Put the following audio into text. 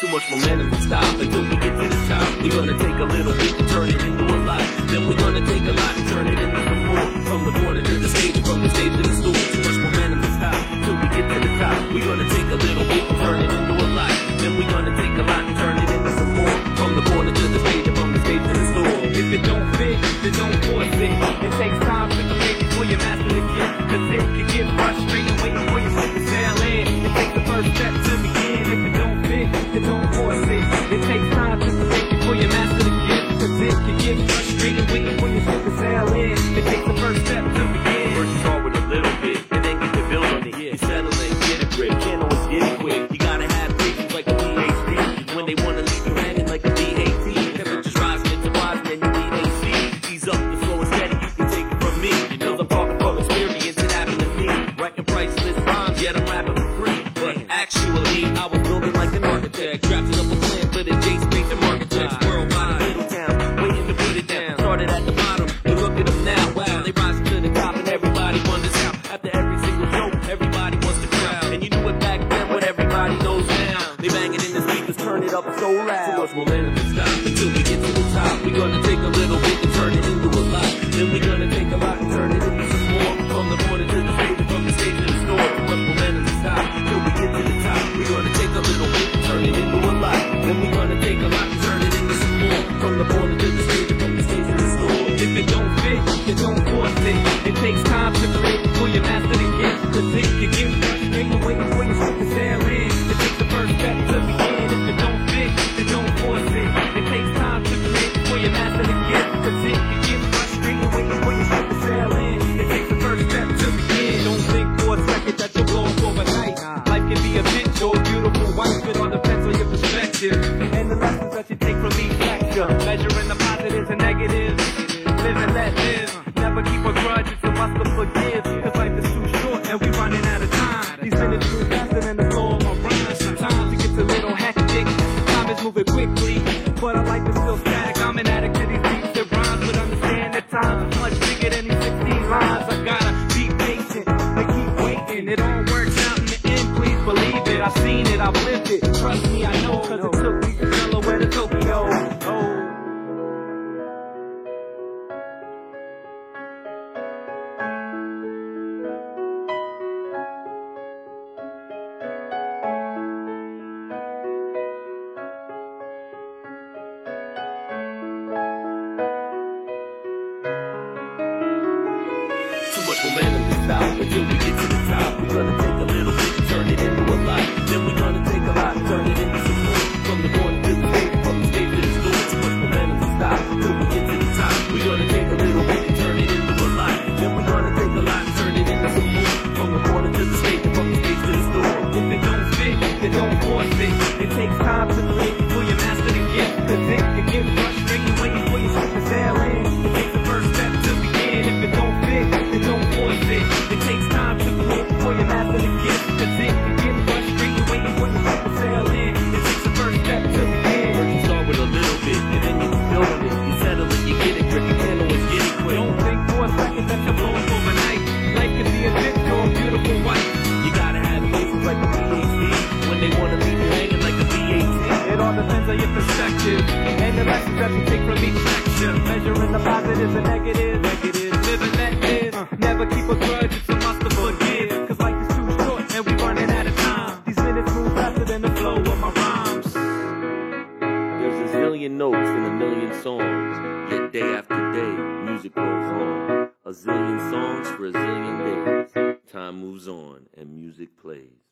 Too much momentum to stop until we get to the top. We're gonna take a little bit and turn it into a lot. Then we're gonna take a lot and turn it into a floor. From the corner to the stage, from the stage to the stool. Too much momentum to stop until we get to the top. We're gonna take a little bit and turn it into a lot. Then we're gonna take a lot started at the bottom. But look at them now, wow. They rise to the top, and everybody wonders how. After every single show, everybody wants to crowd. And you knew it back then, what everybody knows now. They bang it in the speakers, turn it up so loud. So much momentum to stop until we get to the top. We gonna take It takes time. Trust me, I know, cause it took me from Delaware to Tokyo. Oh. much momentum is out, but you'll be it. It takes time to live. they wanna leave you hanging like a B-18. It all depends on your perspective and the lessons that you take from each section. Measuring the positives and negatives. Negative. Living that is. Uh. Never keep a grudge. It's a must to forgive. Cause life is too short and we running out of time. These minutes move faster than the flow of my rhymes. There's a zillion notes in a million songs. Yet day after day, music goes on. A zillion songs for a zillion days. Time moves on and music plays.